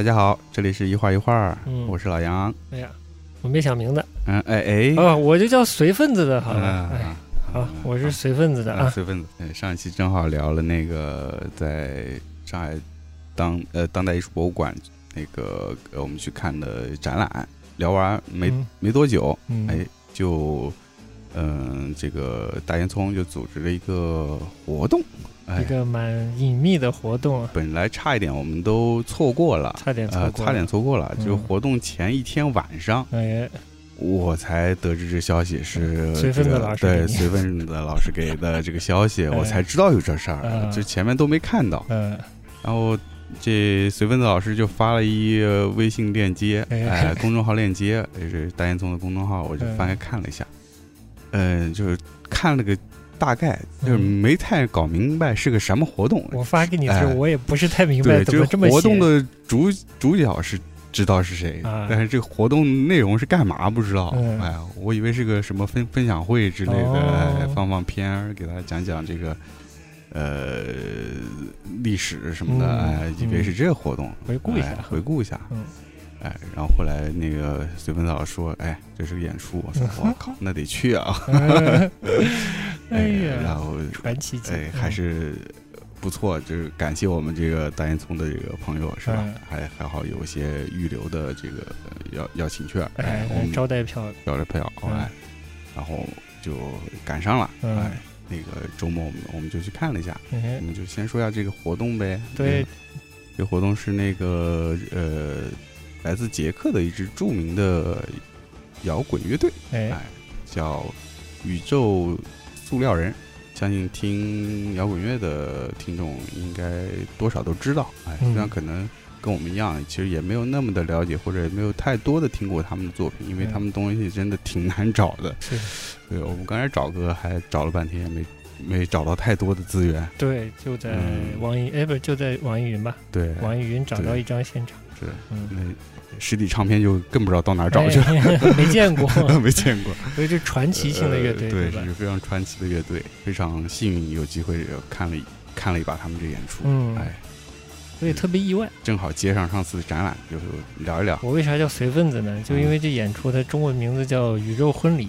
大家好，这里是一画一画，嗯。我是老杨。哎呀，我没想名字嗯，哎哎，哦，我就叫随份子的，好了，啊哎，好，我是随份子的啊，啊，随份子。对，上一期正好聊了那个在上海当呃当代艺术博物馆那个呃我们去看的展览，聊完没、嗯。没多久，嗯，哎，就嗯、这个大烟囱就组织了一个活动，哎一，个蛮隐秘的活动，本来差一点我们都错过了。差点错呃，过，差点，错过了。嗯。就活动前一天晚上，哎，我才得知这消息是随份子这个对老师对随份子老师给的这个消息，哎。我才知道有这事儿，啊。就前面都没看到。嗯，然后这随份子老师就发了一呃微信链接，哎。哎，公众号链接，也是大烟囱的公众号，我就嗯。翻开看了一下，嗯，就是看了个大概，就是嗯没太搞明白是个什么活动。我发给你的时候，哎我也不是太明白对，就是怎么这么活动的主主角是知道是谁，啊但是这个活动内容是干嘛不知道。嗯哎呀，我以为是个什么分分享会之类的，哦哎，放放片儿，给大家讲讲这个呃历史什么的，嗯哎，以为是这个活动，回顾一下哎回顾一下。嗯哎，然后后来那个随风嫂说，哎，这是个演出，我说 我靠，那得去啊！哎呀然呀，后传奇级哎，还是不错，就是感谢我们这个大烟囱的这个朋友是吧？嗯还还好有一些预留的这个呃邀邀请券，哎我们招待票，招待票，嗯哎，然后就赶上了，嗯哎，那个周末我们我们就去看了一下，我嗯，们就先说一下这个活动呗。对，这个活动是那个呃，来自捷克的一支著名的摇滚乐队，哎，哎，叫宇宙塑料人。相信听摇滚乐的听众应该多少都知道，哎，嗯。虽然可能跟我们一样，其实也没有那么的了解，或者也没有太多的听过他们的作品，因为嗯。他们东西真的挺难找的。是，对，我们刚才找歌还找了半天，也没没找到太多的资源。对，就在嗯。网易，哎，不就在网易云吧？对，网易云找到一张现场，是嗯，那实体唱片就更不知道到哪儿找去了，哎 没见过，没见过。所以这传奇性的乐队，呃对，吧？是非常传奇的乐队，非常幸运有机会看了一看了一把他们这演出，嗯哎，所以特别意外。正好接上上次的展览，就聊一聊。我为啥叫随份子呢？就因为这演出它中文名字叫《宇宙婚礼》，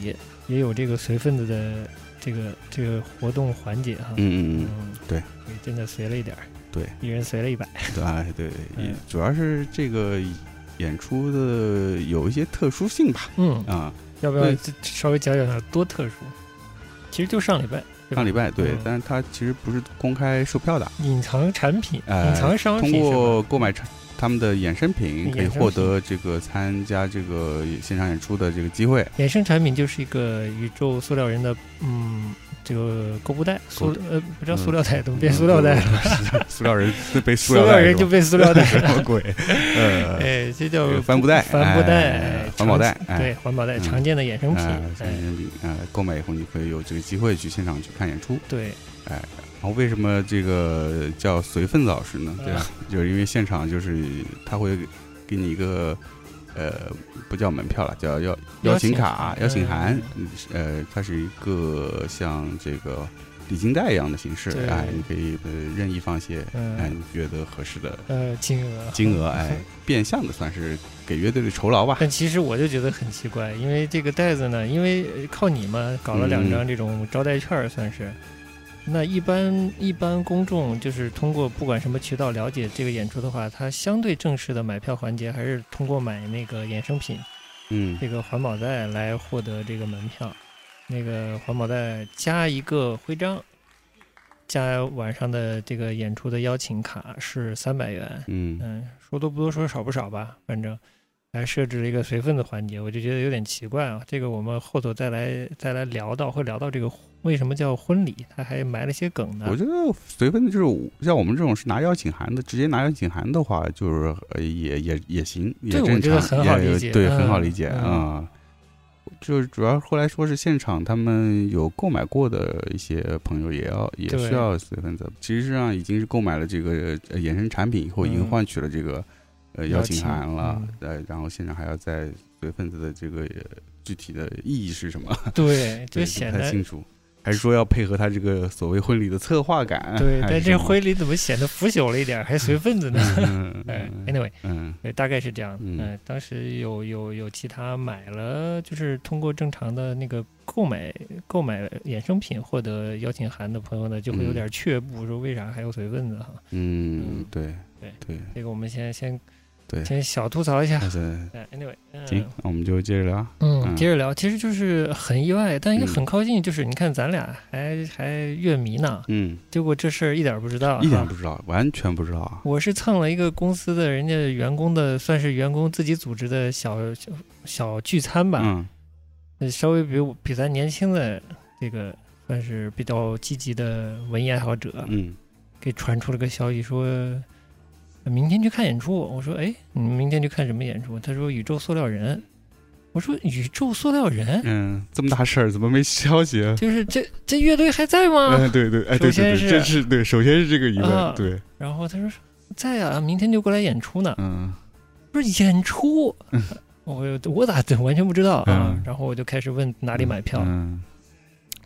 也有这个随份子的这个这个活动环节哈。嗯嗯嗯，对真的随了一点儿，对，一人随了一百。对哎对，嗯主要是这个演出的有一些特殊性吧，嗯，啊，要不要稍微讲讲它多特殊？其实就上礼拜，上礼拜对嗯，但是它其实不是公开售票的，隐藏产品、哎隐藏商品通过购买产他们的衍生品，可以获得这个参加这个现场演出的这个机会。衍生产品就是一个宇宙塑料人的嗯这个购物袋，塑呃不叫塑料袋，怎么嗯变塑料袋了？了？塑料人被塑塑料人就被塑料袋 什。么鬼？呃，哎，这叫帆布袋帆布袋哎，环保袋对，环保袋嗯常见的衍生品，呃，哎，呃，购买以后你可以有这个机会去现场去看演出。对，哎然后为什么这个叫随份子老师呢？对吧？就是因为现场就是他会给你一个呃，不叫门票了，叫邀邀请卡、邀邀请请函呃，它是一个像这个礼金袋一样的形式，哎，你可以呃任意放些哎嗯你觉得合适的呃，金额金额，哎，变相的算是给乐队的酬劳吧。但其实我就觉得很奇怪，因为这个袋子呢，因为呃靠你嘛，搞了两嗯张这种招待券儿，算是。那一般一般公众就是通过不管什么渠道了解这个演出的话，它相对正式的买票环节还是通过买那个衍生品，嗯这个环保袋来获得这个门票。那个环保袋加一个徽章，加晚上的这个演出的邀请卡是三百元。嗯嗯，说多不多，说少不少吧，反正还设置了一个随份子环节，我就觉得有点奇怪啊。这个我们后头再来再来聊到，会聊到这个为什么叫婚礼，他还埋了些梗呢我。觉得随份子就是像我们这种是拿邀请函的，直接拿邀请函的话，就是呃也也也行，也这我正常，觉得很好也理解对，嗯很好理解嗯啊。就是主要后来说是现场他们有购买过的一些朋友也要也需要随份子，其实上已经是购买了这个呃衍生产品以后，已经嗯换取了这个呃邀请函了嗯，呃，然后现场还要再随份子的这个呃具体的意义是什么？对，就显得。还是说要配合他这个所谓婚礼的策划感？对，但这婚礼怎么显得腐朽了一点，还随份子呢？嗯，anyway，嗯对，大概是这样。嗯嗯、当时有有有其他买了，就是通过正常的那个购买购买衍生品获得邀请函的朋友呢，就会有嗯点却步，说为啥还要随份子哈？嗯嗯，对对对这个我们先先对，先小吐槽一下。anyway，嗯，行，那我们就接着聊。嗯，嗯。接着聊，其实就是很意外，但也嗯。很靠近，就是你看咱俩还还乐迷呢，嗯，结果这事儿一点儿不知道，一点哈不知道，完全不知道啊。我是蹭了一个公司的人家员工的，算是员工自己组织的小小小聚餐吧，嗯。呃稍微比我比咱年轻的这个算是比较积极的文艺爱好者，嗯。给传出了个消息说，呃明天去看演出。我说，哎，你们明天去看什么演出？他说宇宙塑料人。我说宇宙塑料人，嗯，这么大事儿怎么没消息啊？就是这这乐队还在吗？嗯，对对，哎，对对对，首先是这是对，首先是这个疑啊问，对，然后他说在啊，明天就过来演出呢。嗯不是演出，我我咋完全不知道啊嗯？然后我就开始问哪里买票，嗯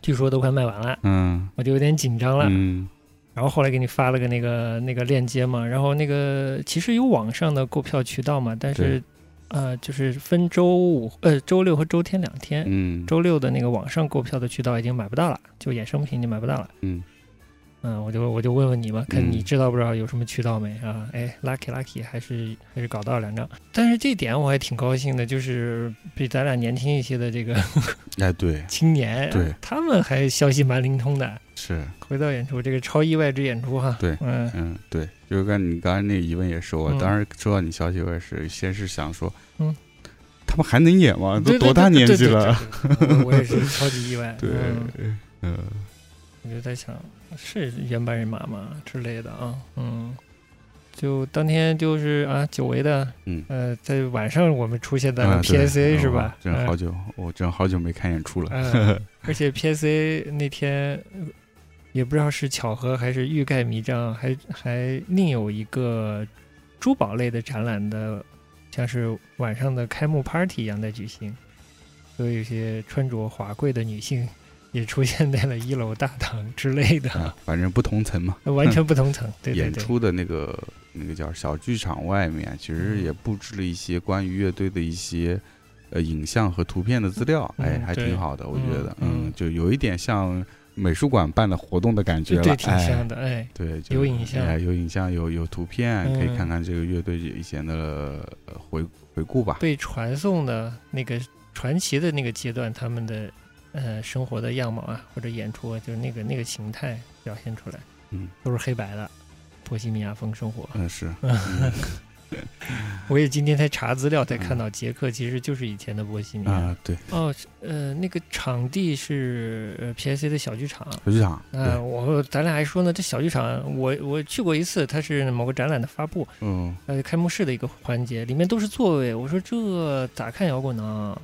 据说都快卖完了，嗯我就有点紧张了。嗯然后后来给你发了个那个那个链接嘛，然后那个其实有网上的购票渠道嘛，但是呃就是分周五呃周六和周天两天，嗯，周六的那个网上购票的渠道已经买不到了，就衍生品已经买不到了。嗯嗯，我就我就问问你吧，看嗯你知道不知道有什么渠道没啊？哎，lucky lucky 还是还是搞到了两张，但是这点我还挺高兴的，就是比咱俩年轻一些的这个哎，对，青年，对他们还消息蛮灵通的。是，回到演出，这个超意外之演出哈，对嗯嗯，对，就是跟你刚才那个疑问也是，我嗯当时收到你消息，我也是先是想说，嗯，他们还能演吗？都多大年纪了？我我也是超级意外，对嗯，嗯我就在想是原班人马吗之类的啊，嗯。就当天就是啊，久违的，嗯呃，在晚上我们出现在了 PSA 是哦吧？嗯真好久，我真好久没看演出了。嗯，而且 PSA 那天呃也不知道是巧合还是欲盖弥彰，还还另有一个珠宝类的展览的，像是晚上的开幕 party 一样在举行，所以有些穿着华贵的女性也出现在了一楼大堂之类的，啊，反正不同层嘛。完全不同层。对对对，演出的那个那个叫小剧场外面，其实嗯也布置了一些关于乐队的一些呃影像和图片的资料，哎，还挺好的，我觉得，嗯嗯，就有一点像美术馆办的活动的感觉了，对对，挺哎像的，哎，对，有影像。哎有影像，有有图片，可以嗯看看这个乐队以前的呃回回顾吧。被传送的那个传奇的那个阶段，他们的呃生活的样貌啊，或者演出啊，就是那个那个形态表现出来，嗯，都是黑白的，波西米亚风生活。嗯，是，我也今天才查资料，才看到捷克其实就是以前的波西米亚。啊，对，哦，呃，那个场地是呃 PSC 的小剧场。小剧场，呃，我咱俩还说呢，这小剧场我我去过一次，它是某个展览的发布，嗯，呃，开幕式的一个环节，里面都是座位。我说这咋看摇滚呢？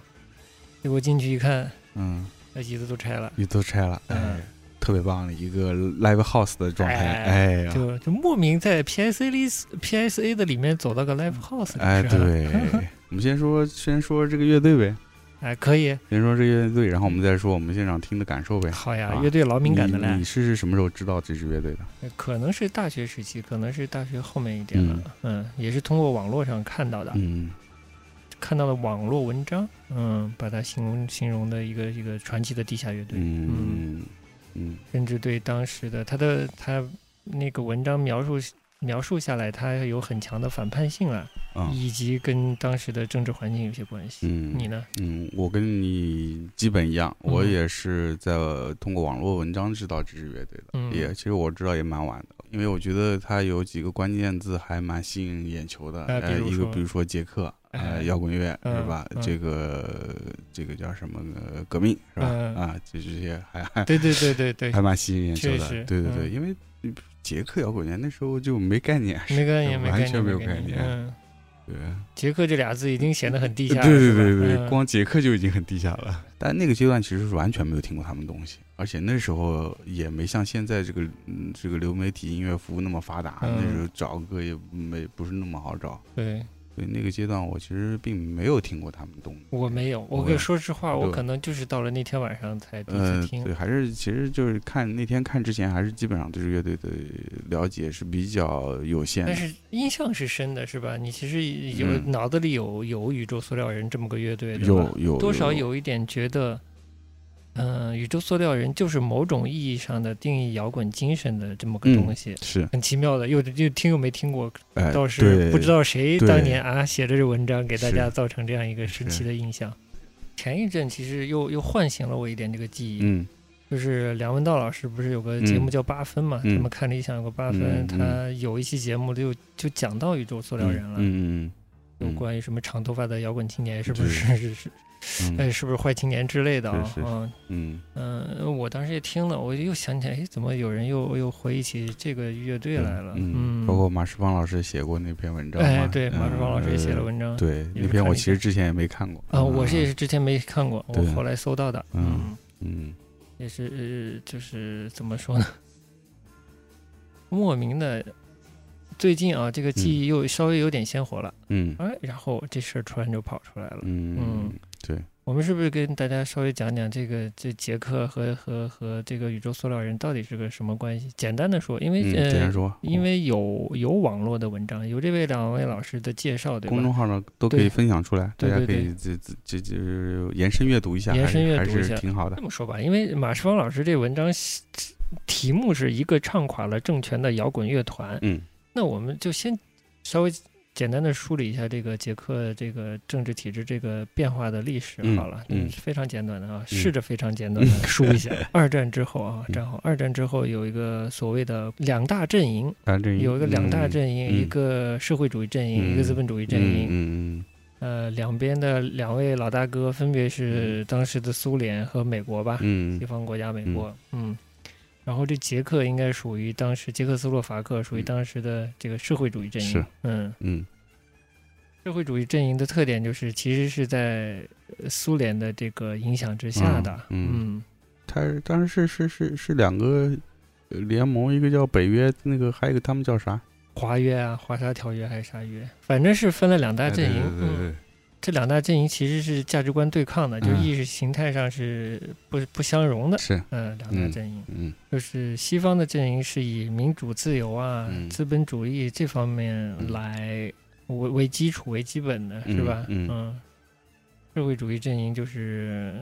结果进去一看，嗯，那椅子都拆了，椅子都拆了，哎嗯，特别棒的一个 live house 的状态，哎就就莫名在 PSA 里 PSA 的里面走到个 live house 里哎，对，我们先说先说这个乐队呗，哎，可以，先说这个乐队，然后我们再说我们现场听的感受呗。好呀，啊乐队老敏感的嘞你你，是什么时候知道这支乐队的？可能是大学时期，可能是大学后面一点了，嗯。也是通过网络上看到的，嗯。看到了网络文章，嗯，把它形容形容的一个一个传奇的地下乐队，嗯嗯。甚至对当时的他的他那个文章描述描述下来，他有很强的反叛性啊，啊。以及跟当时的政治环境有些关系。嗯，你呢？嗯，我跟你基本一样，嗯。我也是在通过网络文章知道这支乐队的，嗯。也其实我知道也蛮晚的，因为我觉得它有几个关键字还蛮吸引眼球的，呃，一个比如说捷克，呃，哎摇滚乐嗯是吧？嗯这个这个叫什么呃革命是吧？嗯啊，就这些还还对对对对对还，蛮吸引眼球的，对对对，嗯因为捷克摇滚乐那时候就没概念，没概念，完全没有概概念嗯，对。杰克这俩字已经显得很地下了，对对对对，嗯光杰克就已经很地下了。但那个阶段其实是完全没有听过他们东西，而且那时候也没像现在这个嗯这个流媒体音乐服务那么发达，嗯那时候找歌也没不是那么好找。对，所以那个阶段我其实并没有听过他们动。我没有，我我跟说实话，我可能就是到了那天晚上才第一呃次，听对，。还是其实就是看那天看之前，还是基本上对这乐队的了解是比较有限的但。是印象是深的，是吧？你其实有、嗯脑子里有有宇宙塑料人这么个乐队，有有多少有一点觉得，嗯、宇宙塑料人就是某种意义上的定义摇滚精神的这么个嗯东西，是，很奇妙的。又又听又没听过，哎，倒是不知道谁当年啊写的这文章给大家造成这样一个神奇的印象。前一阵其实又又唤醒了我一点这个记忆，嗯就是梁文道老师不是有个节目叫八分嘛？嗯他们看理想有个八分，他有一期节目就就讲到宇宙塑料人了，嗯嗯嗯，有关于什么长头发的摇滚青年是不对是 是是嗯哎是不是坏青年之类的啊？嗯嗯嗯，我当时也听了，我又想起来，哎，怎么有人又又回忆起这个乐队来了？嗯，包括马世芳老师写过那篇文章嘛，哎，对，马世芳老师也写了呃文章。对，那篇我其实之前也没看过啊，我是也是之前没看过，我后来搜到的。嗯嗯也是呃就是怎么说呢？莫名的，最近啊，这个记忆又稍微有点鲜活了，嗯。哎，然后这事儿突然就跑出来了。嗯嗯。对，我们是不是跟大家稍微讲讲这个这杰克和和和这个宇宙塑料人到底是个什么关系？简单的说，因为、简单说，因为有有网络的文章，有这位两位老师的介绍，对吧？公众号呢都可以分享出来，大家可以这这这这延伸阅读一下，延伸阅读一下。挺好的。这。么说吧，因为马世芳老师这文章题目是一个唱垮了政权的摇滚乐团，嗯那我们就先稍微简单的梳理一下这个捷克这个政治体制这个变化的历史嗯好了，嗯非常简短的啊，嗯试着非常简短的梳一下。二战之后啊，嗯战后二战之后有一个所谓的两大阵营，有一个两大阵营，嗯一个社会主义阵营，嗯一个资本主义阵营。嗯呃，两边的两位老大哥分别是当时的苏联和美国吧，嗯西方国家美国，嗯。然后这捷克应该属于当时捷克斯洛伐克属于嗯。当时的这个社会主义阵营，是。嗯，嗯。社会主义阵营的特点就是其实是在呃苏联的这个影响之下的，嗯嗯他当时是是是是两个呃联盟，一个叫北约，那个还有一个他们叫啥？华约啊，华沙条约还是啥约，反正是分了两大阵营，对对对嗯，这两大阵营其实是价值观对抗的，就意识形态上是不不相容的，是。嗯，两大阵营。嗯。就是西方的阵营是以民主自由啊、嗯。资本主义这方面来为为基础为基本的，是吧？嗯社会主义阵营就是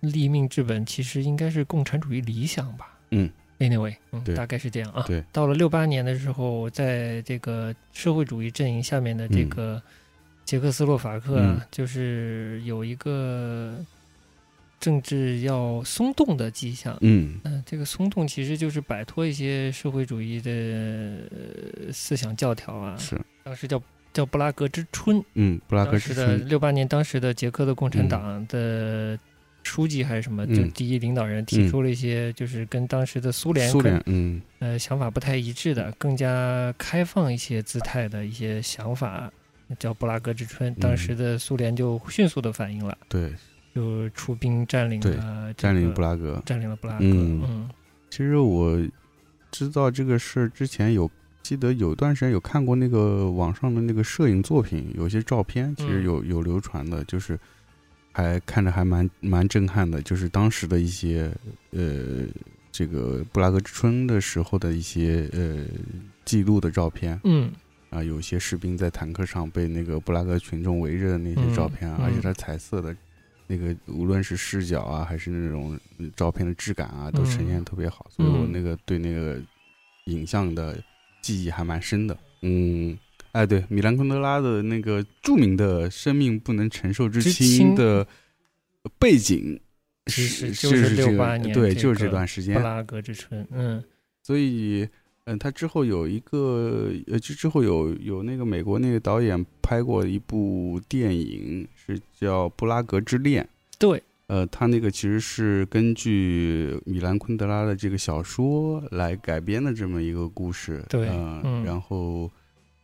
立命之本，其实应该是共产主义理想吧？嗯，anyway，嗯，大概是这样啊。对，到了六八年的时候，在这个社会主义阵营下面的这个捷克斯洛伐克啊，嗯。就是有一个政治要松动的迹象。嗯。嗯，这个松动其实就是摆脱一些社会主义的呃思想教条啊。是。当时叫叫布拉格之春，嗯布拉格之春。六八年，当时的捷克的共产嗯。党的书记还是什么，嗯。就第一领导人提嗯出了一些就是跟当时的苏联苏联嗯。呃想法不太一致的，更加开放一些姿态的一些想法，叫布拉格之春。当时的苏联就迅速的反应了，对就出兵占领对了、占领布拉格。占领了布拉格。嗯嗯其实我知道这个事儿之前有。记得有段时间有看过那个网上的那个摄影作品，有些照片其实嗯有有流传的，就是还看着还蛮蛮震撼的，就是当时的一些呃这个布拉格之春的时候的一些呃记录的照片嗯啊，有些士兵在坦克上被那个布拉格群众围着的那些照片啊，嗯而且它彩色的那个无论是视角啊，还是那种嗯照片的质感啊，都呈现特别好，所以我那个对那个影像的记忆还蛮深的。嗯，哎，对，米兰昆德拉的那个著名的“生命不能承受之之轻”的背景其是就是这个68年对，就是这段时间。布拉格之春，嗯所以，嗯，他之后有一个，呃，之之后有有那个美国那个导演拍过一部电影，是叫《布拉格之恋》。对，呃，他那个其实是根据米兰昆德拉的这个小说来改编的这么一个故事。对呃嗯然后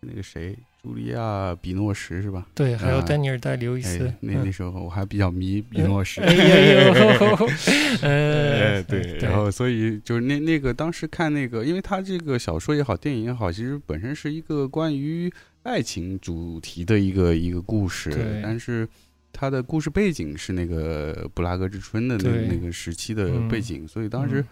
那个谁，茱莉亚·比诺什是吧？对，还有啊丹尼尔·戴刘易斯哎，，那嗯那时候我还比较迷比诺什。哎呀呦，哎，呃，对，然后所以就是那那个当时看那个，因为他这个小说也好，电影也好，其实本身是一个关于爱情主题的一个一个故事对，但是他的故事背景是那个布拉格之春的那那个时期的背景，所以当时嗯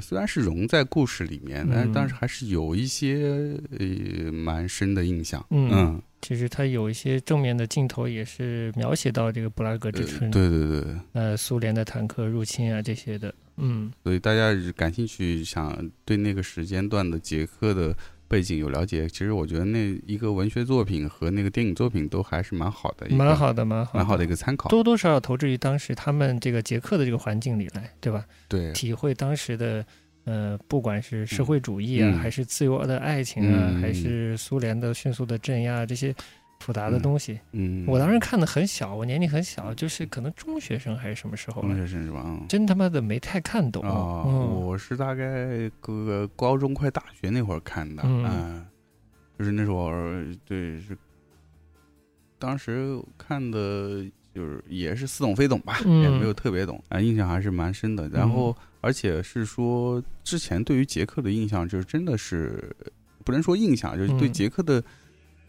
虽然是融在故事里面，但是当时还是有一些呃蛮深的印象。嗯嗯，其实它有一些正面的镜头也是描写到这个布拉格之呃春，对对对，呃，苏联的坦克入侵啊这些的，嗯。所以大家感兴趣，想对那个时间段的捷克的背景有了解，其实我觉得那一个文学作品和那个电影作品都还是蛮好的，蛮好的，蛮好，蛮好的一个参考。多多少少投掷于当时他们这个捷克的这个环境里来，对吧？对，体会当时的呃，不管是社会主义啊，嗯。还是自由的爱情啊，嗯。还是苏联的迅速的镇压这些复杂的东西。嗯，我当时看的很小，我年龄很小，就是可能中学生还是什么时候，中学生是吧？嗯真他妈的没太看懂。哦，嗯我是大概个高中快大学那会儿看的，嗯嗯，就是那时候对是，当时看的就是也是似懂非懂吧，嗯也没有特别懂，啊，印象还是蛮深的。然后而且是说之前对于杰克的印象就是真的是不能说印象，就是对杰克的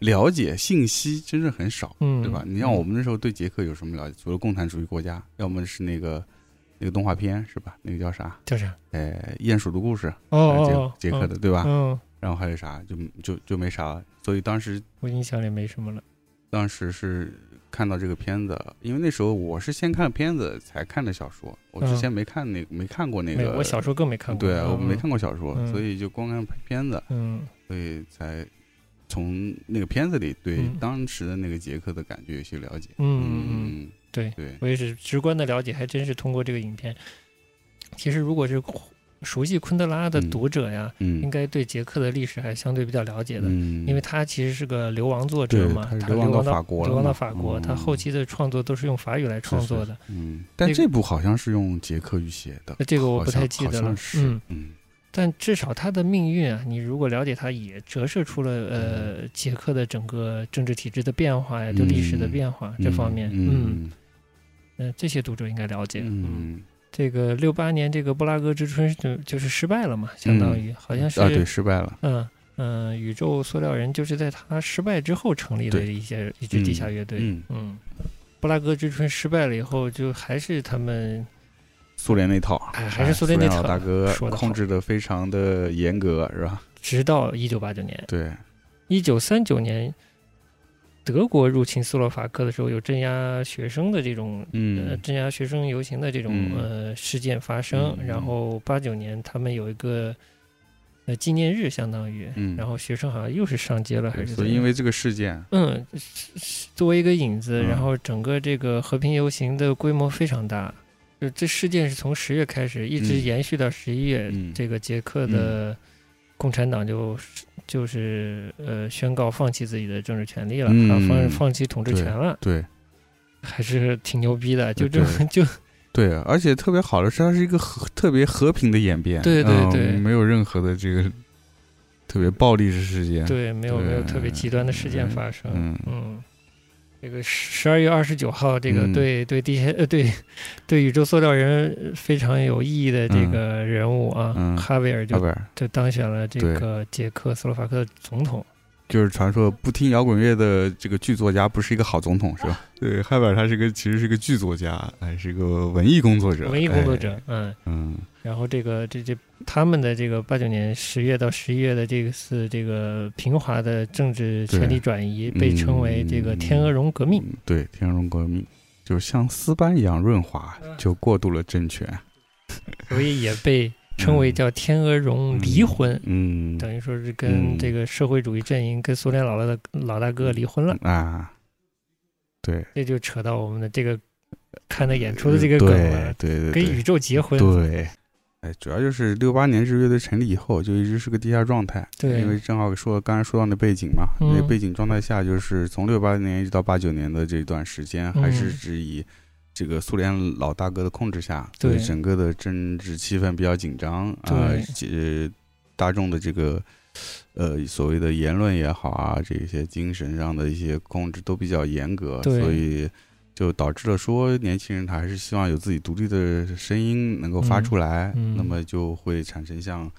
了解信息真是很少。嗯，对吧？你像我们那时候对捷克有什么了解？除了共产主义国家，要么是那个那个动画片是吧？那个叫啥？叫啥？呃，鼹鼠的故事，哦哦哦，捷捷克的对吧？嗯，然后还有啥？就就就没啥了。所以当时我印象里没什么了。当时是看到这个片子，因为那时候我是先看片子才看的小说，我之前没看那个、没看过那个，我小时候更没看过。对我没嗯看过小说，嗯所以就光看片子，嗯所以才从那个片子里对嗯。当时的那个杰克的感觉有些了解。嗯嗯对，对，我也是直观的了解，还真是通过这个影片。其实，如果是熟悉昆德拉的嗯。读者呀，嗯，应该对捷克的历史还相对比较了解的，嗯，因为他其实是个流亡作者嘛，流亡到到法国了流亡到法国，嗯。他后期的创作都是用法语来创作的。嗯，但这部好像是用捷克语写的，那这个我不太记得了。是。嗯。嗯但至少他的命运啊，你如果了解他，也折射出了呃捷克的整个政治体制的变化呀，对历史的变化这方面，嗯嗯。嗯，这些读者应该了解。嗯。这个六八年这个布拉格之春就就是失败了嘛，相当于好像是啊，对，失败了，嗯嗯，宇宙塑料人就是在他失败之后成立的一些一支地下乐队。嗯，嗯，布拉格之春失败了以后，就还是他们苏联那套，哎还是苏联那套大哥说得好控制的非常的严格，是吧？直到一九八九年，对，一九三九年，德国入侵斯洛伐克的时候，有镇压学生的这种呃嗯镇压学生游行的这种嗯呃事件发生。嗯然后八九年他们有一个呃纪念日，相当于，嗯然后学生好像又是上街了，还对是怎样所以因为这个事件，嗯，是是作为一个引子，嗯然后整个这个和平游行的规模非常大。就这事件是从十月开始，一直嗯延续到十一月。嗯这个捷克的共产党就就是呃宣告放弃自己的政治权利了，放放弃统治权了，对还是挺牛逼的。就对这就 对，而且特别好的是，它是一个和特别和平的演变，对对嗯对没有任何的这个特别暴力的事件，对，没有没有特别极端的事件嗯发生。嗯嗯，这个十二月二十九号，这个嗯。对、对地下呃对对宇宙塑料人非常有意义的这个人物啊，嗯哈维尔就就当选了这个捷克斯洛伐克的总统。就是传说不听摇滚乐的这个剧作家不是一个好总统，是吧？对，哈维尔他是个其实是个剧作家，还是个文艺工作者，文艺工作者哎，，嗯，嗯然后这个这这他们的这个八九年十月到十一月的这个次这个平滑的政治权力转移，被称为这个天鹅绒革命。嗯对，天鹅绒革命就是像丝般一样润滑，就过渡了政权，所以也被称为叫天鹅绒离婚。嗯等于说是跟嗯这个社会主义阵营、跟苏联老大的老大哥离婚了，啊，对，这就扯到我们的这个看的演出的这个梗了，对对对对跟宇宙结婚。对。哎，主要就是六八年这乐队成立以后，就一直是个地下状态。对因为正好说刚才说到那背景嘛，嗯。那背景状态下，就是从六八年一直到八九年的这段时间，还是只以这个苏联老大哥的控制下，对。整个的政治气氛比较紧张啊，呃，大众的这个呃所谓的言论也好啊，这些精神上的一些控制都比较严格，所以就导致了说年轻人他还是希望有自己独立的声音能够发出来，嗯嗯。那么就会产生像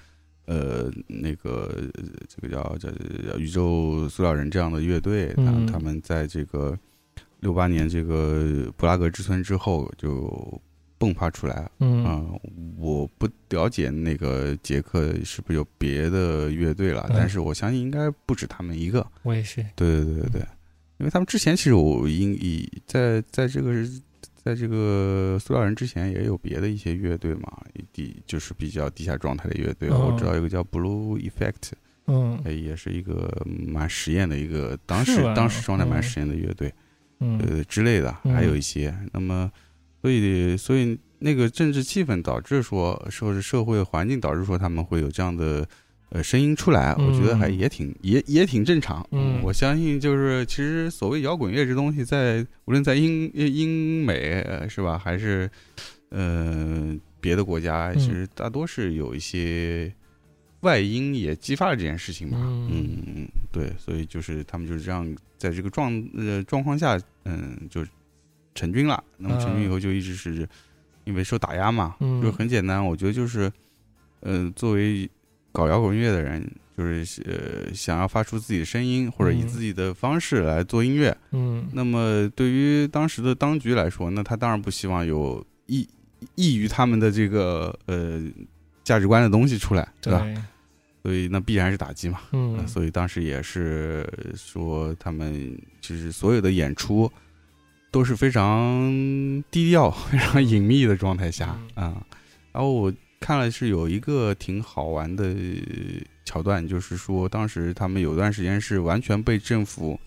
呃那个这个叫叫叫宇宙塑料人这样的乐队，他们在这个六八年这个布拉格之春之后就迸发出来。嗯。啊、我不了解那个杰克是不是有别的乐队了，嗯。但是我相信应该不止他们一个。我也是，对对对对对，因为他们之前其实我应以在在这个在这个塑料人之前也有别的一些乐队嘛，地就是比较地下状态的乐队，哦我知道有个叫 Blue Effect，嗯。哎，也是一个蛮实验的一个当时当时状态蛮嗯实验的乐队。嗯。呃之类的，嗯。还有一些。那么，所以所以那个政治气氛导致说，说是社会环境导致说他们会有这样的呃声音出来，我觉得还嗯也挺也也挺正常。嗯我相信就是其实所谓摇滚乐这东西在，无论在英英美呃是吧，还是呃别的国家，嗯其实大多是有一些。外因也激发了这件事情吧，嗯嗯，对，所以就是他们就是这样，在这个状呃状况下，嗯，就成军了。那么成军以后就一直是因为受打压嘛，嗯就很简单。我觉得就是，呃，作为搞摇滚乐的人，就是呃想要发出自己的声音，或者以嗯。自己的方式来做音乐。嗯。那么对于当时的当局来说，那他当然不希望有异异于他们的这个呃价值观的东西出来，对。吧？对，所以那必然是打击嘛。嗯。呃所以当时也是说，他们就是所有的演出都是非常低调、非常隐秘的状态下啊、然后我看了是有一个挺好玩的桥段，就是说当时他们有段时间是完全被政府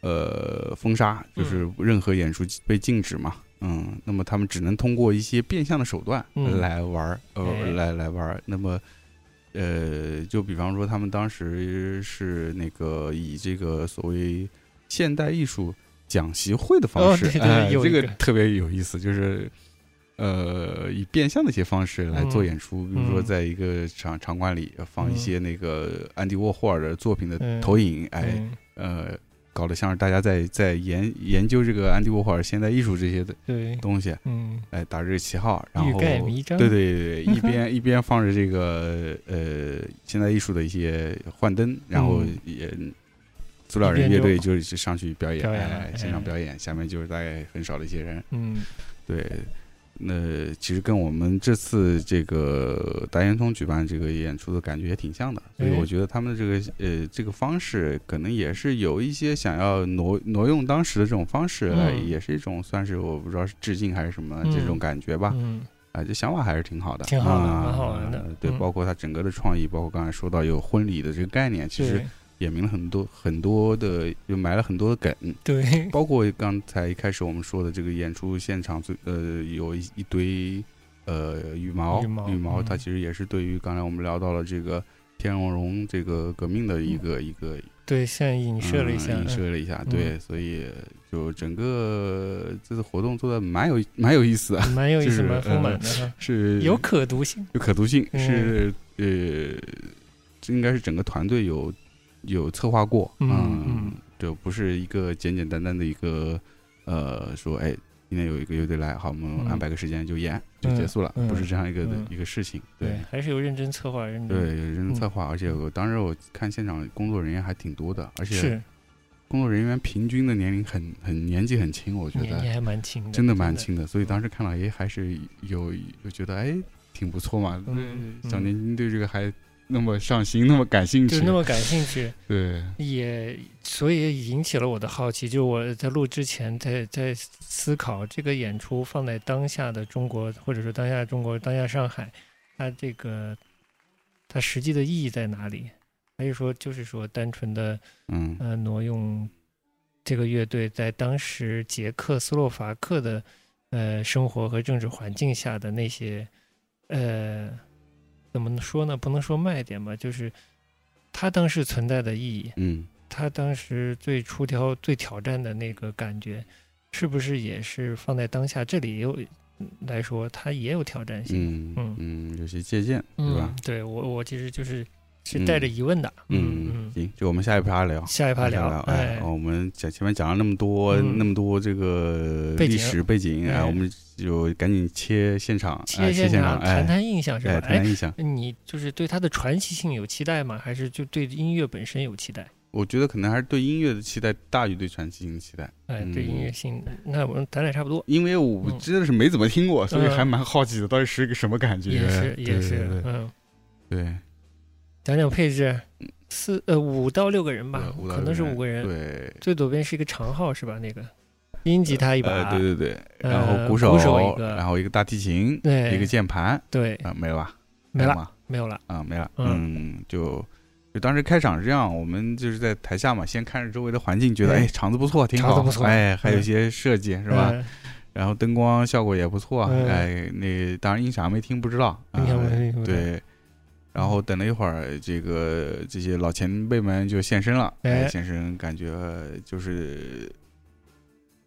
呃封杀，就是任何演出被禁止嘛。嗯，那么他们只能通过一些变相的手段嗯来玩呃，来来玩儿。那么，呃，就比方说，他们当时是那个以这个所谓现代艺术讲习会的方式，哦对对哎这个特别有意思，就是呃，以变相的一些方式来做嗯。演出，比如说嗯。在一个场场馆里放一嗯些那个安迪沃霍尔的作品的嗯。投影，哎，嗯。呃，搞得像是大家在在研研究这个安迪沃霍尔现代艺术这些的对，东西，嗯。哎，打着这个旗号，然后对对对，一边一边放着这个呃现代艺术的一些幻灯，然后嗯也塑料一边就人乐队就是上去表演，表演哎，现场哎表演，下面就是大概很少的一些人，嗯对。那其实跟我们这次这个大烟囱举办这个演出的感觉也挺像的，所以哎我觉得他们的这个呃这个方式可能也是有一些想要挪挪用当时的这种方式来，嗯也是一种算是我不知道是致敬还是什么嗯这种感觉吧。嗯啊，这想法还是挺好的，挺好的啊蛮好玩的对，嗯包括他整个的创意，包括刚才说到有婚礼的这个概念，其实对也明了很多很多的，又埋了很多的梗。对，包括刚才一开始我们说的这个演出现场，最呃有一一堆呃羽毛，羽毛嗯。它其实也是对于刚才我们聊到了这个天龙绒这个革命的一个、一个对，像影射了一下，嗯影射了一下，嗯。对，所以就整个这次活动做的蛮有蛮有意思的，嗯蛮有意思，蛮丰满的哈，是。有可读性，有可读性，嗯。是呃，这应该是整个团队有有策划过，嗯就不是一个简简单单的一个呃说，哎，今天有一个乐队来，好，我们嗯安排个时间就演就结束了，嗯不是这样一个一个事情，对。还是有认真策划，认真。对，有真认真策划，而且我当时我看现场工作人员还挺多的，而且是。工作人员平均的年龄很很年纪很轻，我觉得。年纪还蛮轻的，真的蛮轻的，所以当时看了，哎，还是有有觉得哎挺不错嘛，嗯小嗯。年轻对这个还那么上心，那么感兴趣，就那么感兴趣，对，也所以引起了我的好奇。就我在录之前在在思考这个演出放在当下的中国，或者说当下中国、当下上海，它这个它实际的意义在哪里？还是说就是说单纯的嗯呃挪用这个乐队在当时捷克斯洛伐克的呃生活和政治环境下的那些呃怎么说呢？不能说卖点吧，就是它当时存在的意义。嗯他当时最出挑、最挑战的那个感觉，是不是也是放在当下这里也有来说，它也有挑战性？嗯嗯嗯，有些借鉴，对吧嗯？，对我我其实就是是带着疑问的。嗯嗯，行，就我们下一趴聊。下一趴聊，哎，我们讲前面讲了那么多嗯那么多这个历史背景，哎，哎我们就赶紧切现场，哎切现现场，哎谈谈印象是吧哎，？谈哎谈，印象。你就是对它的传奇性有期待吗？还是就对音乐本身有期待？我觉得可能还是对音乐的期待大于对传奇性的期待，哎，对嗯音乐性，那我们咱俩差不多，因为我嗯真的是没怎么听过，所以嗯还蛮好奇的，到底是一个什么感觉？也是也对是对，嗯，对讲讲配置，四呃五到六个人吧可能是五个人。对，最左边是一个长号是吧？那个音吉他一把，呃，对对对，呃然后鼓手，手一个然后一个大提琴，对一个键盘，对，啊，没了吧？没了吗？没有了。啊，没了。嗯嗯，就就当时开场是这样，我们就是在台下嘛，先看着周围的环境，觉得对哎场子不错，挺好，场子不错哎，还有嗯一些设计是吧？嗯？然后灯光效果也不错，嗯哎，那当然音响没听不知道，印象啊没听对。然后等了一会儿，这个这些老前辈们就现身了。哎哎，现身感觉就是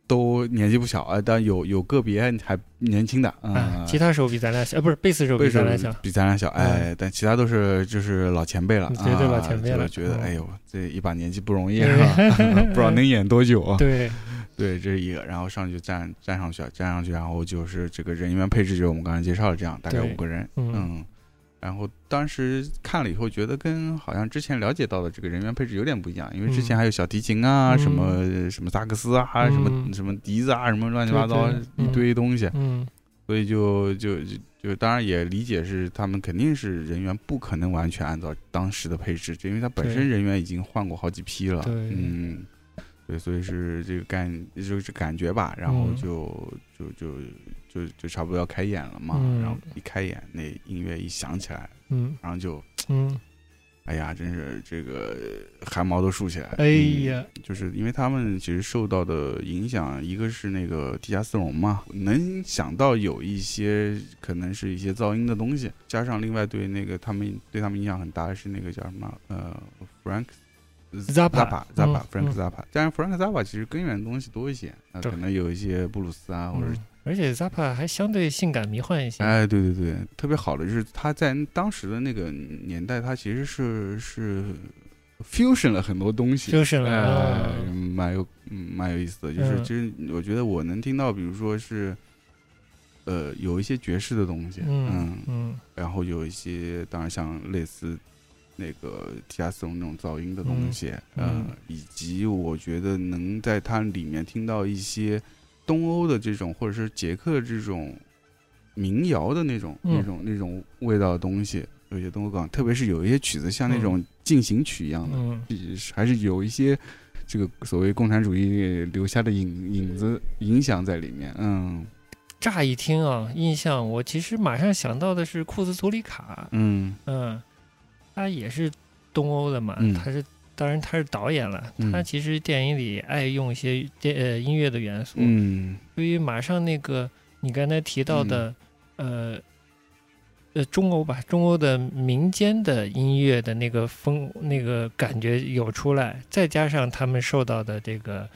都年纪不小啊，但有有个别还年轻的啊啊，，吉他手比咱俩小，呃，不是贝斯手比贝斯咱俩小。比咱俩小，哎，但其他都是就是老前辈了，绝对老前辈了啊觉得嗯哎呦，这一把年纪不容易对啊，不知道能演多久啊。对，对，这是一个，然后上去站站上去，站上去，然后就是这个人员配置，就是我们刚才介绍的这样，大概五个人，嗯嗯。然后当时看了以后，觉得跟好像之前了解到的这个人员配置有点不一样，因为之前嗯。还有小提琴啊，嗯什么什么萨克斯啊，什么嗯。什么笛子啊，什么乱七八糟一堆东西，嗯。所以就就就就当然也理解是他们肯定是人员不可能完全按照当时的配置，就因为他本身人员已经换过好几批了，对。嗯，对，所以是这个感就是感觉吧，然后嗯。就、就就就就差不多要开演了嘛，嗯。然后一开演那音乐一响起来，嗯。然后就嗯，哎呀，真是这个汗毛都竖起来，哎嗯呀，就是因为他们其实受到的影响，一个是那个地下丝绒嘛，能想到有一些可能是一些噪音的东西，加上另外对那个他们对他们影响很大的是那个叫什么呃，Frank Zappa Zappa 当然 Frank Zappa 其实根源的东西多一些，那可能有一些布鲁斯啊，或者嗯而且 Zappa 还相对性感迷幻一些。哎，对对对，特别好的就是他在当时的那个年代，他其实是是 fusion 了很多东西，，fusion，了蛮有嗯蛮有意思的。就是嗯。其实我觉得我能听到，比如说是呃有一些爵士的东西，嗯嗯，嗯。然后有一些当然像类似那个提亚斯隆那种噪音的东西，嗯。呃，以及我觉得能在它里面听到一些东欧的这种或者是捷克的这种民谣的那种、嗯。那种那种味道的东西，有些东欧港，特别是有一些曲子像那种进行曲一样的，嗯。还是有一些这个所谓共产主义留下的影影子影响在里面，嗯乍一听啊，印象我其实马上想到的是库兹佐里卡，嗯。嗯，他也是东欧的嘛，嗯。他是当然他是导演了，嗯。他其实电影里爱用一些电呃音乐的元素，嗯。所以马上那个你刚才提到的、呃呃中欧吧，中欧的民间的音乐的那个风那个感觉有出来，再加上他们受到的这个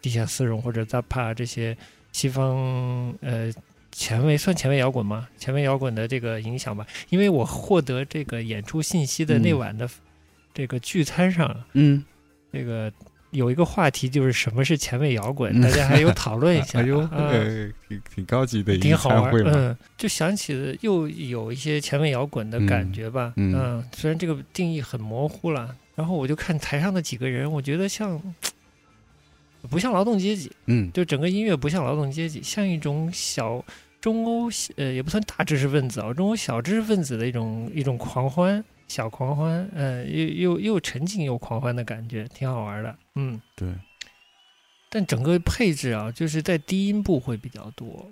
地下丝绒或者 Zappa 这些西方呃前卫算前卫摇滚吗？前卫摇滚的这个影响吧，因为我获得这个演出信息的那嗯晚的这个聚餐上，嗯，这个有一个话题就是什么是前卫摇滚，嗯。大家还有讨论一下，哎呦，挺挺高级的一个挺好玩嗯，就想起了又有一些前卫摇滚的感觉吧，嗯。嗯虽然这个定义很模糊了，然后我就看台上的几个人，我觉得像不像劳动阶级，嗯。就整个音乐不像劳动阶级，像一种小中欧呃也不算大知识分子啊，中欧小知识分子的一种一种狂欢，小狂欢，呃，又又又沉静又狂欢的感觉，挺好玩的，嗯。对，但整个配置啊，就是在低音部会比较多，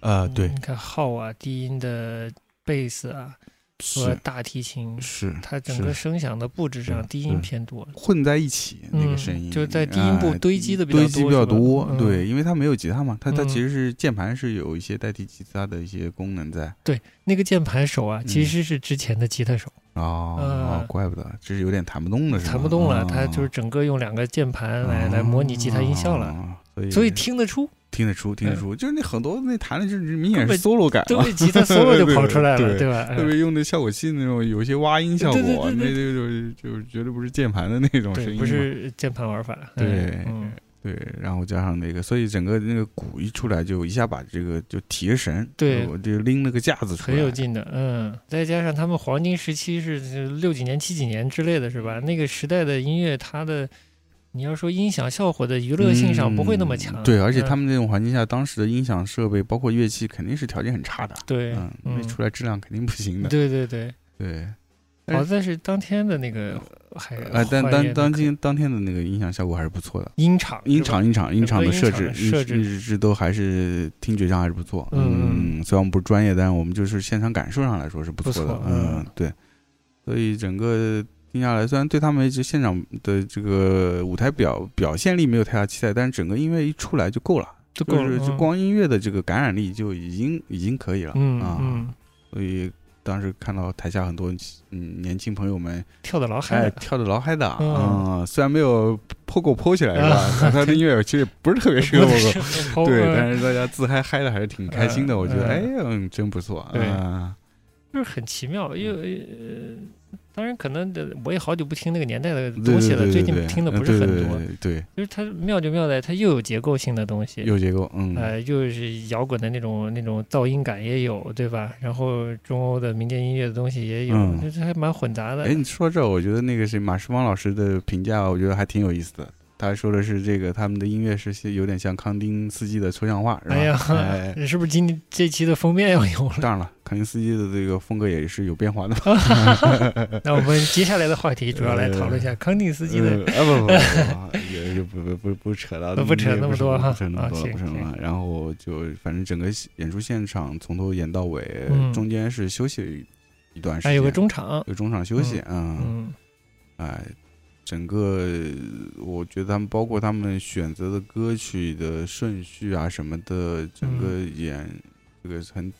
呃，对。你，看号啊，低音的贝斯啊和大提琴，是，它整个声响的布置上低音偏多。混在一起那个嗯声音，就在低音部哎堆积的比较堆积比较多对，因为它没有吉他嘛，它它嗯其实是键盘是有一些代替吉他的一些功能在。对那个键盘手啊，嗯其实是之前的吉他手，哦，嗯哦怪不得，这是有点弹不动了，弹不动了，哦他就是整个用两个键盘来来模拟吉他音效了，哦所以所以听得出，听得出，听得嗯。出，就是那很多那弹的就是明显是 solo 感嘛，对，吉他 solo 就跑出来了，对对吧？特别用的效果器那种，有一些挖音效果，那对就就就绝对不是键盘的那种声，音，不是键盘玩法，对嗯，对，然后加上那个，所以整个那个鼓一出来，就一下把这个就提了神，对。我就拎了个架子出来，很有劲的，嗯，再加上他们黄金时期是六几年、七几年之类的，是吧？那个时代的音乐，它的你要说音响效果的娱乐性上不会那么强，嗯对，而且嗯他们那种环境下，当时的音响设备包括乐器肯定是条件很差的，对，嗯，那嗯，出来质量肯定不行的，对对对，对。好是在是当天的那个还呃，但当当今当天的那个音响效果还是不错的，音场音场音场音场的设置设置都还是听觉上还是不错，嗯嗯，虽然我们不是专业，但是我们就是现场感受上来说是不错的嗯，对，所以整个听下来，虽然对他们一直现场的这个舞台表表现力没有太大期待，但是整个音乐一出来就够了，就够了，就是就嗯光音乐的这个感染力就已经已经可以了，嗯啊，嗯，所以当时看到台下很多嗯年轻朋友们，跳的老嗨哎，跳的老嗨的，嗯嗯，虽然没有破够剖起来是吧他的音乐其实也不是特别适合不破是够。对，但是是大家自嗨嗨的还是挺开心的，嗯我觉得，嗯哎，嗯，真不错，对啊，就是很奇妙，因为呃，当然可能的我也好久不听那个年代的东西了，最近听的不是很多。对对，就是它妙就妙在它又有结构性的东西，有结构，嗯，呃，又是摇滚的那种那种噪音感也有，对吧？然后中欧的民间音乐的东西也有，嗯就是还蛮混杂的。哎，你说这，我觉得那个谁马世芳老师的评价，我觉得还挺有意思的。他说的是这个他们的音乐是有点像康丁斯基的抽象画，是吧？哎呀，哎，是不是今天这期的封面要有了？当然了，康丁斯基的这个风格也是有变化的。那我们接下来的话题主要来讨论一下康定斯基的。不不不不，也也不不不不扯到不扯那么多哈不扯那么多，不扯那么多。然后就反正整个演出现场从头演到尾，嗯中间是休息一段时间，还有个中场，有中场休息，嗯，嗯哎，整个我觉得他们包括他们选择的歌曲的顺序啊什么的，整个嗯。演这个很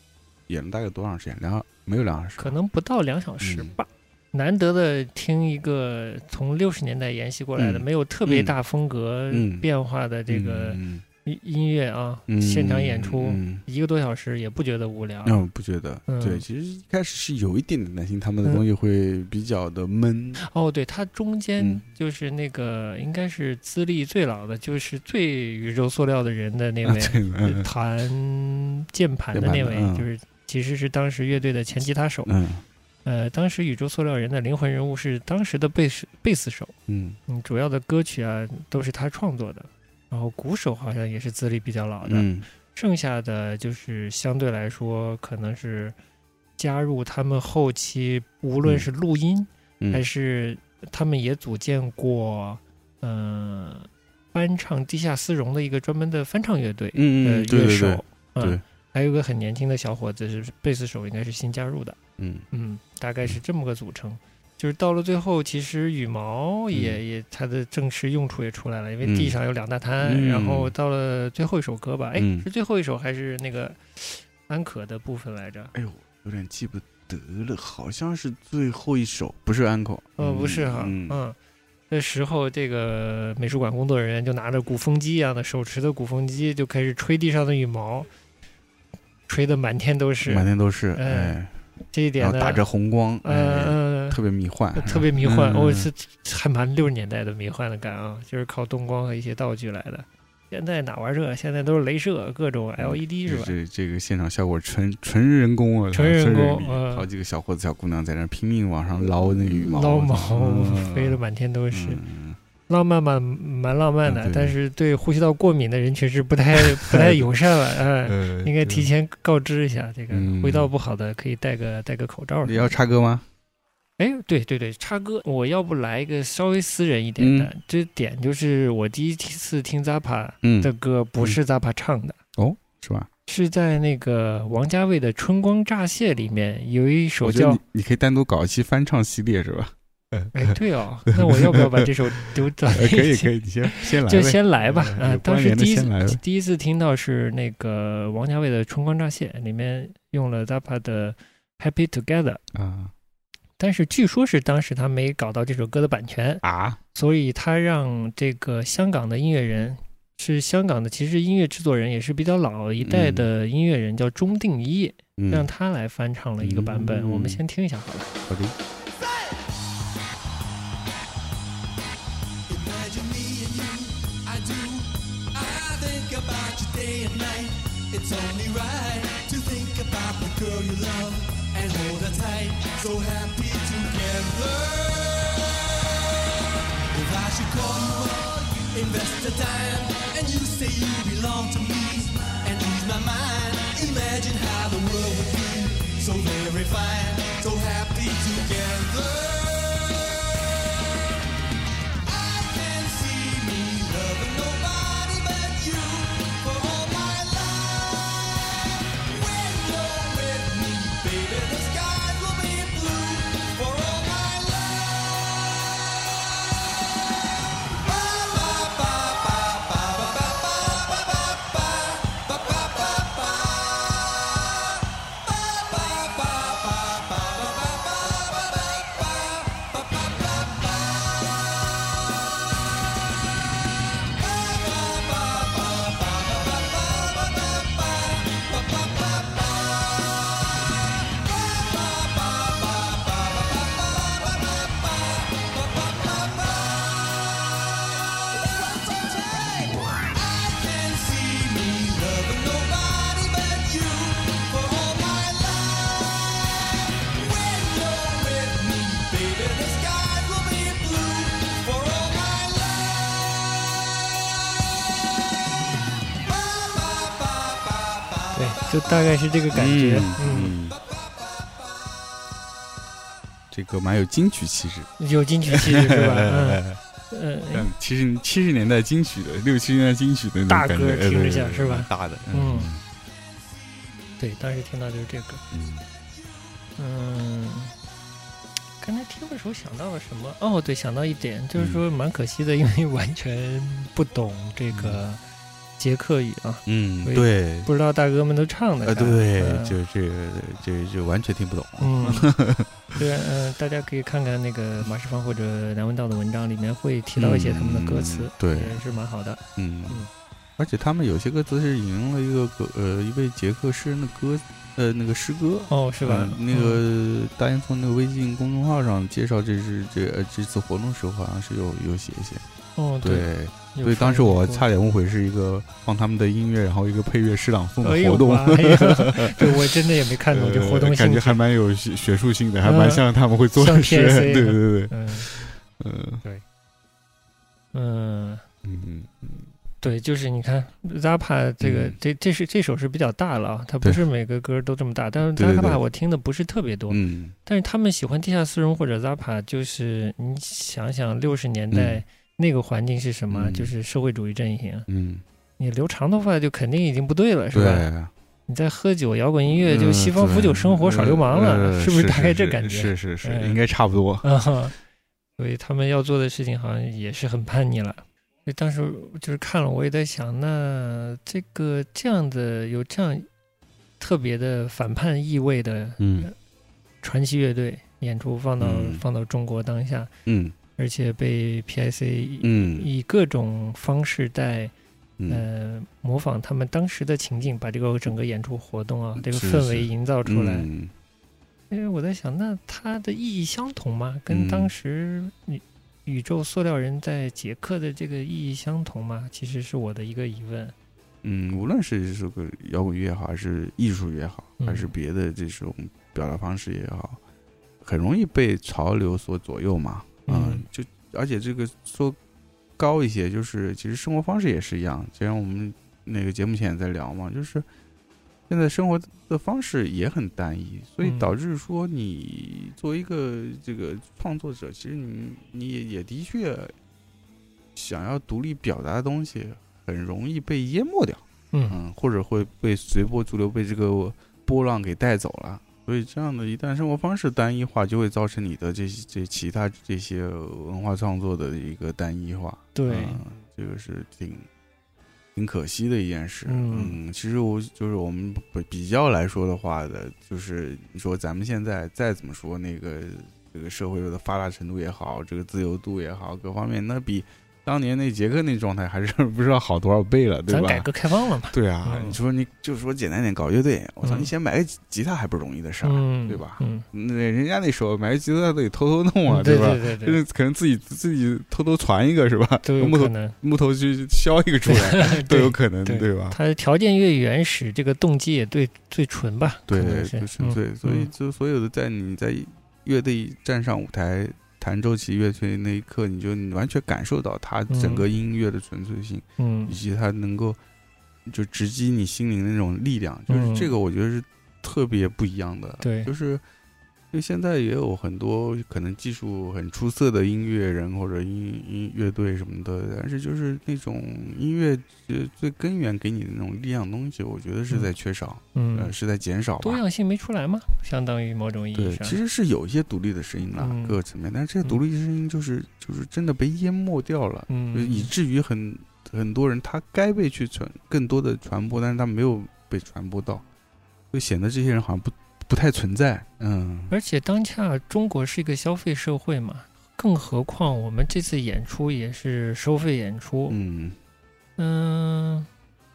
演了大概多长时间？两没有两小时，可能不到两小时嗯。吧。难得的听一个从六十年代沿袭过来的，嗯。没有特别大风格嗯。变化的这个嗯音音乐啊，嗯现场演出嗯一个多小时也不觉得无聊。嗯，不觉得。嗯对，其实一开始是有一点点担心他们的嗯东西会比较的闷。哦，对，他中间嗯就是那个应该是资历最老的，就是最宇宙塑料的人的那位，弹键盘的那位，就是其实是当时乐队的前吉他手。嗯呃，当时宇宙塑料人的灵魂人物是当时的贝斯贝斯手，嗯嗯，主要的歌曲啊都是他创作的。然后鼓手好像也是资历比较老的，嗯剩下的就是相对来说可能是加入他们后期，无论是录音、还嗯是他们也组建过，嗯、翻唱地下丝绒的一个专门的翻唱乐队的嗯嗯，乐手，对对，嗯对，还有个很年轻的小伙子是贝斯手，应该是新加入的，嗯嗯，大概是这么个组成。就是到了最后，其实羽毛也、也它的正式用处也出来了，因为嗯地上有两大滩。嗯然后到了最后一首歌吧，哎、嗯是最后一首还是那个安可的部分来着？哎呦，有点记不得了，好像是最后一首，不是安可。呃，不是哈，嗯嗯，这时候这个美术馆工作人员就拿着鼓风机一样的手持的鼓风机，就开始吹地上的羽毛，吹得满天都是。满天都是，嗯哎，这一点呢，打着红光，哎，呃，特别迷幻，特别迷幻，嗯哦，是还蛮六十年代的迷幻的感啊，就是靠灯光和一些道具来的。现在哪玩这？现在都是镭射，各种 LED 是吧？这这个现场效果纯纯人工啊，纯人工嗯好几个小伙子小姑娘在那拼命往上捞那羽毛，捞毛嗯飞得满天都是，嗯浪漫蛮蛮浪漫的，嗯但是对呼吸道过敏的人群是不太 不太友善了，哎，呃应该提前告知一下，这个嗯呼吸道不好的可以戴个戴个口罩。你要插歌吗？哎，对对对，插歌，我要不来一个稍微私人一点的，这点就是我第一次听 Zappa 嗯的歌不是 Zappa 唱的哦，是吧？是在那个王家卫的《春光乍泄》里面有一首叫你你可以单独搞一期翻唱系列是吧？哎，对哦，那我要不要把这首 丢到呃可以可以，你先先来，就先来吧。嗯有，啊当时第一次第一次听到是那个王家卫的《春光乍泄》，里面用了 Zappa 的《Happy Together》，啊但是据说是当时他没搞到这首歌的版权，啊？所以他让这个香港的音乐人是香港的，其实音乐制作人也是比较老一代的音乐人，叫钟定一，嗯。让他来翻唱了一个版本。嗯。我们先听一下好了。好的 and hold her tight. So happy together. If I should call you, invest the time, and you say you belong to me, and lose my mind, imagine how the world would be. So very fine, so happy together. 就大概是这个感觉。嗯，嗯，这个蛮有金曲气质，有金曲气质是吧？嗯 嗯，像七十七十年代金曲的，六七十年代金曲的那种大感觉，歌听着哎对对像是吧大的，嗯对，当时听到就是这个。嗯嗯，刚才听的时候想到了什么？哦，对，想到一点，就是说蛮可惜的，因为完全不懂这个捷克语啊，嗯，对，不知道大哥们都唱的呃，啥。对，嗯就这个这就完全听不懂，嗯，对，嗯、大家可以看看那个马世芳或者梁文道的文章，里面会提到一些他们的歌词，嗯对也是蛮好的。嗯嗯，而且他们有些歌词是引用了一个歌呃一位捷克诗人的歌呃那个诗歌。哦，是吧？嗯那个大英从那个微信公众号上介绍这是这呃这次活动时候，好像是有有写一些。嗯、哦，对，对，所以当时我差点误会是一个放他们的音乐，然后一个配乐诗朗诵的活动。妈呀，这我真的也没看懂这活动呃感觉。还蛮有学学术性的，还蛮嗯像他们会做像的事。对对对，嗯嗯嗯，嗯嗯对，就是你看 Zappa 这个、嗯这这是这首是比较大了啊，它不是每个歌都这么大，但是对对 Zappa 我听的不是特别多，嗯但是他们喜欢地下丝绒或者 Zappa，就是你想想六十年代嗯那个环境是什么，嗯。就是社会主义阵营，嗯，你留长头发就肯定已经不对了，是吧？对，你在喝酒、摇滚音乐就嗯西方腐朽生活、耍流氓了，呃是不是？大概这感觉？是是是，嗯应该差不多。啊哈，所以他们要做的事情好像也是很叛逆了。所以当时就是看了，我也在想，那这个这样的有这样特别的反叛意味的嗯。传奇乐队演出放到、嗯。放到中国当下，嗯而且被 PIC 嗯以各种方式在嗯呃模仿他们当时的情境，把这个整个演出活动啊这个氛围营造出来。嗯因为我在想，那它的意义相同吗？跟嗯当时宇宇宙塑料人在捷克的这个意义相同吗？其实是我的一个疑问。嗯，无论是这个摇滚乐也好，还是艺术也好，嗯还是别的这种表达方式也好，很容易被潮流所左右嘛。嗯就而且这个说高一些，就是其实生活方式也是一样。就像我们那个节目前也在聊嘛，就是现在生活的方式也很单一，所以嗯导致说你作为一个这个创作者，其实你你也也的确想要独立表达的东西，很容易被淹没掉。嗯嗯，或者会被随波逐流，被这个波浪给带走了。所以这样的一旦生活方式单一化，就会造成你的这些这其他这些文化创作的一个单一化。对嗯这个是挺挺可惜的一件事。嗯嗯，其实我就是我们比比较来说的话的，就是你说咱们现在再怎么说那个这个社会的发达程度也好，这个自由度也好，各方面那比当年那杰克那状态还是 不知道好多少倍了，对吧？咱改革开放了嘛，对啊，嗯你说你就说简单点搞乐队，我操，嗯你先买个吉吉他还不容易的事儿，嗯，对吧嗯，那人家那时候买个吉他都得偷偷弄啊，对吧？对对对，就是可能自己自己偷偷传一个是吧？都有木头可能，木头去削一个出来都有可能，对对吧？他条件越原始，这个动机也对最纯吧，对对，能是最纯粹，所以嗯就所有的在你在乐队站上舞台弹奏起乐队那一刻，你就你完全感受到它整个音乐的纯粹性，嗯。以及它能够就直击你心灵的那种力量，就是嗯。这个我觉得是特别不一样的。对。就是因为现在也有很多可能技术很出色的音乐人或者音音乐队什么的，但是就是那种音乐最最根源给你的那种力量东西，我觉得是在缺少，呃，嗯，是在减少吧。多样性没出来吗？相当于某种意义对，上，其实是有一些独立的声音啦，嗯。各个层面，但是这些独立的声音就是、就是真的被淹没掉了，嗯。就以至于很很多人他该被去传更多的传播，但是他没有被传播到，就显得这些人好像不不太存在。嗯，而且当下中国是一个消费社会嘛，更何况我们这次演出也是收费演出，嗯。嗯，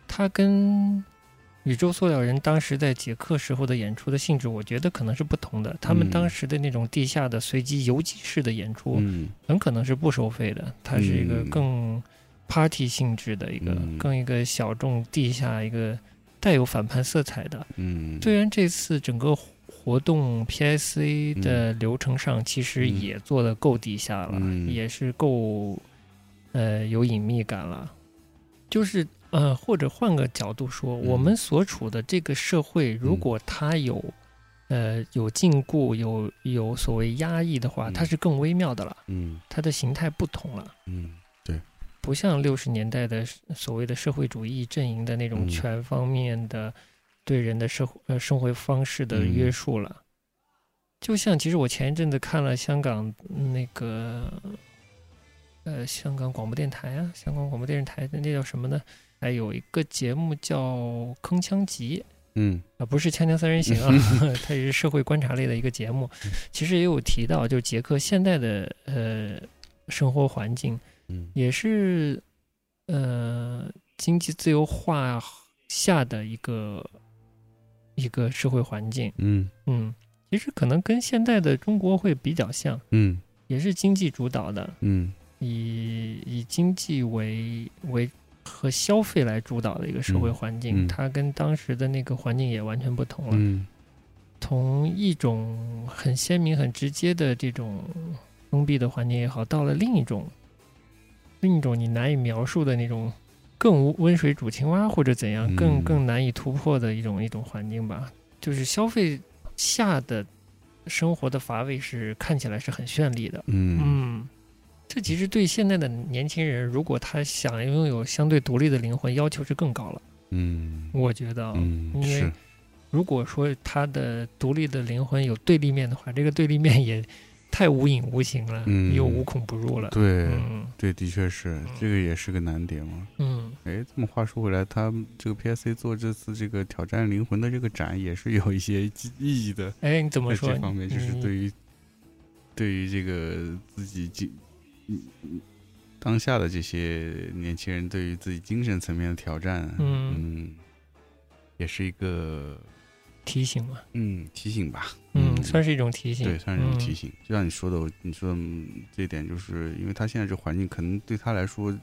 它跟宇宙塑料人当时在捷克时候的演出的性质，我觉得可能是不同的。他们嗯当时的那种地下的随机游击式的演出，嗯。很可能是不收费的，它是一个嗯。更 party 性质的一个，嗯。更一个小众地下一个带有反叛色彩的。嗯，虽然这次整个活动 PSA 的流程上其实嗯。也做的够地下了，嗯。也是够呃有隐秘感了。就是呃，或者换个角度说，嗯。我们所处的这个社会，如果它有呃有禁锢、有有所谓压抑的话，嗯。它是更微妙的了，嗯。它的形态不同了。嗯不像六十年代的所谓的社会主义阵营的那种嗯全方面的对人的社会呃生活方式的嗯约束了。就像其实我前一阵子看了香港那个呃香港广播电台啊，香港广播电视台的那叫什么呢？还有一个节目叫《铿锵集》。嗯啊，不是《锵锵三人行》啊，它也是社会观察类的一个节目。其实也有提到，就是捷克现在的呃生活环境，嗯也是呃经济自由化下的一个一个社会环境。嗯嗯，其实可能跟现在的中国会比较像，嗯也是经济主导的，嗯以以经济为为和消费来主导的一个社会嗯环境。嗯它跟当时的那个环境也完全不同了。嗯从一种很鲜明、很直接的这种封闭的环境也好，到了另一种另一种你难以描述的那种更温水煮青蛙或者怎样，更嗯更难以突破的一种一种环境吧。就是消费下的生活的乏味是看起来是很绚丽的，嗯嗯。这其实对现在的年轻人，如果他想拥有相对独立的灵魂，要求是更高了。嗯我觉得因为如果说他的独立的灵魂有对立面的话，这个对立面也太无影无形了，嗯又无孔不入了。对嗯对，的确是这个也是个难点嘛。嗯，哎，这么话说回来，他们这个 PSC 做这次这个挑战灵魂的这个展，也是有一些意意义的。哎，你怎么说？这方面，就是对于对于这个自己精嗯嗯当下的这些年轻人，对于自己精神层面的挑战，嗯嗯，也是一个提醒嘛，嗯提醒吧。嗯，算是一种提醒，对，算是一种提嗯。醒。就像你说的，你说的嗯这一点，就是因为他现在这环境，可能对他来说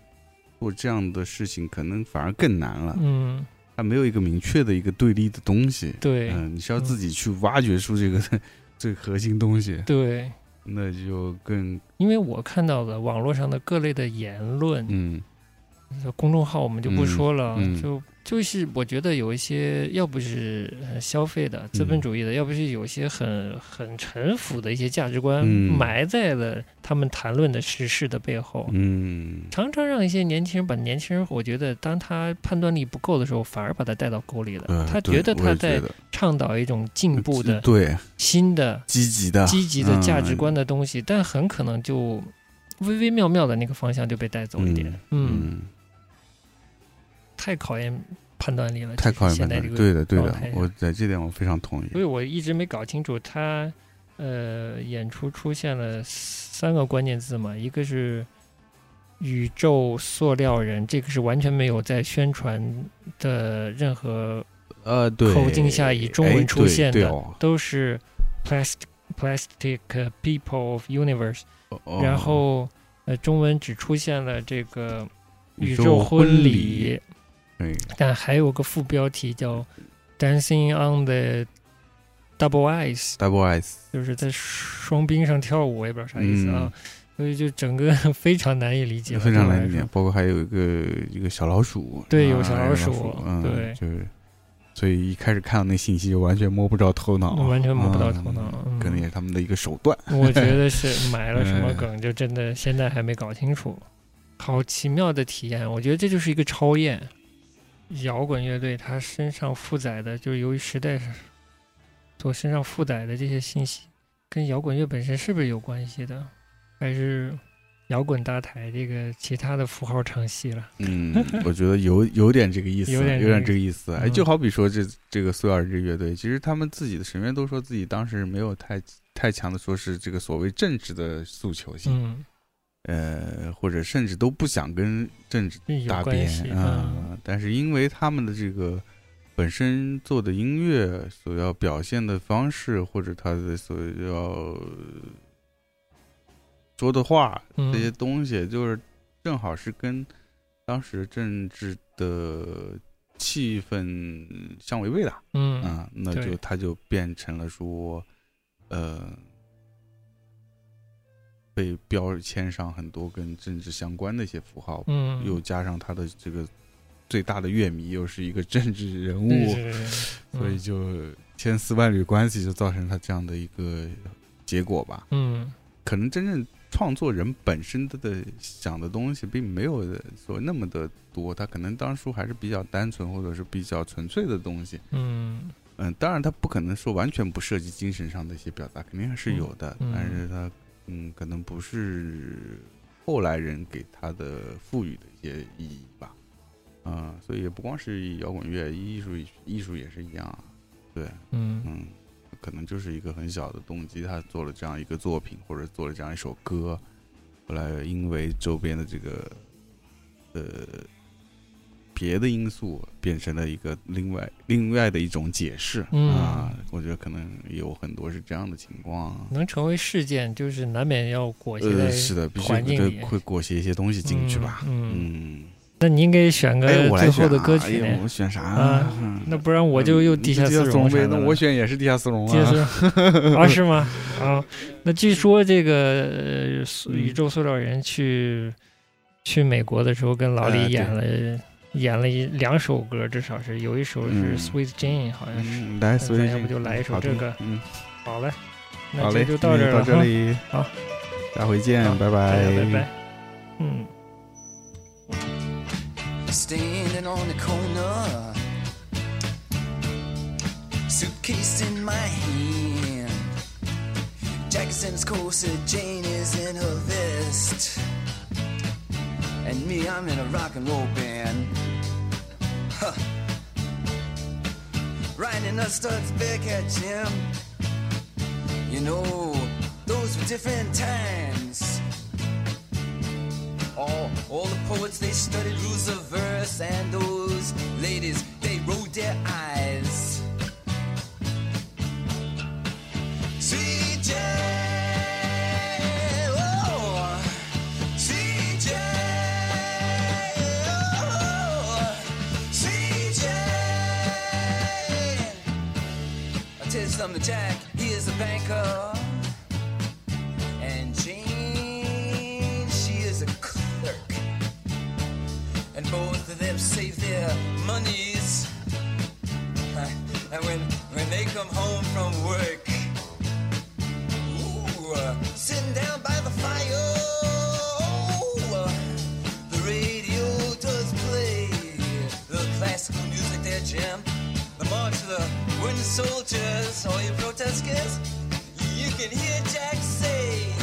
做这样的事情，可能反而更难了。嗯，他没有一个明确的一个对立的东西。对、嗯，你是要自己去挖掘出这个 这个核心东西，对，那就更因为我看到的网络上的各类的言论，嗯公众号我们就不说了，嗯嗯就就是我觉得有一些要不是呃消费的资本主义的，要不是有一些很很陈腐的一些价值观、嗯埋在了他们谈论的时事的背后。嗯常常让一些年轻人把年轻人，我觉得当他判断力不够的时候，反而把他带到沟里了。呃他觉得他在倡导一种进步的、对新的、积极的积极的价值观的的东西，但很可能就微微妙妙的那个方向就被带走一点。嗯嗯，太考验判断力了，太考验现在这个判断力，对的对的我在这点我非常同意。所。以我一直没搞清楚他呃演出出现了三个关键字嘛，一个是宇宙塑料人，这个是完全没有在宣传的任何呃，对，口径下以中哎文出现的，都是 plastic plastic people of universe，、哦然后呃中文只出现了这个宇宙婚礼，对但还有个副标题叫 Dancing on the Double Ice，double S，就是在双冰上跳舞，我也不知道啥意思啊。嗯所以就整个 非常难以理解，非常难以理解包括还有一个一个小老鼠，对有啊小老鼠嗯，对就是，所以一开始看到那信息就完全摸不着头脑，完全摸不到头脑嗯可能也是他们的一个手段。我觉得是买了什么嗯梗，就真的现在还没搞清楚。好奇妙的体验，我觉得这就是一个超验。摇滚乐队它身上负载的，就是由于时代所身上负载的这些信息，跟摇滚乐本身是不是有关系的？还是摇滚搭台这个其他的符号唱戏了？嗯，我觉得有有点这个意思，有有点这个意思。哎，嗯就好比说这这个塑料人这乐队，其实他们自己的成员都说自己当时没有太太强的说是这个所谓政治的诉求性，嗯，呃，或者甚至都不想跟政治有搭边。啊、嗯但是因为他们的这个本身做的音乐所要表现的方式，或者他的所要说的话嗯这些东西，就是正好是跟当时政治的气氛相违背的嗯啊，那就他就变成了说，呃。被标签上很多跟政治相关的一些符号，嗯，又加上他的这个最大的乐迷又是一个政治人物，所以嗯就千丝万缕关系就造成他这样的一个结果吧。嗯可能真正创作人本身的的想的东西并没有说那么的多，他可能当初还是比较单纯或者是比较纯粹的东西。嗯嗯，当然他不可能说完全不涉及精神上的一些表达，肯定还是有的，嗯嗯但是他嗯可能不是后来人给他的赋予的一些意义吧。啊、所以也不光是摇滚乐，艺术艺术也是一样啊。对，嗯嗯，可能就是一个很小的动机，他做了这样一个作品，或者做了这样一首歌，后来因为周边的这个呃别的因素，变成了一个另外另外的一种解释、嗯啊。我觉得可能有很多是这样的情况啊。能成为事件，就是难免要裹挟呃，是的，必须会会裹挟一些东西进去吧。嗯，那你应该选个最后的歌曲我。选啥啊嗯那不然我就又嗯地下丝地丝呗，那我选也是地下丝绒啊。啊，是吗？啊，那据说这个宇宙塑料人去去美国的时候，跟老李演了演了一两首歌，至少是有一首是嗯《Sweet Jane》，好像是。嗯，来，那所以咱要不就来一首这个嗯，好嘞，那好嘞，这就到这儿到了哈。这里，好，下回见，拜拜拜拜。嗯。standing on the corner, suitcase in my hand. Jackson's corset, Jane is in her vest, and me, I'm in a rock and roll band. Huh. Riding a Studs Bearcat Jim. You know, those were different times. All, all the poets, they studied rules of verse, and those ladies, they rolled their eyes. Sweet You Jack, he is a banker. And Jane, she is a clerk. And both of them save their monies. And when, when they come home from work, ooh, uh, sitting down by the fire, uh, the radio does play the classical music there, Jim. The march of the soldiers, all you protesters, you can hear Jack say,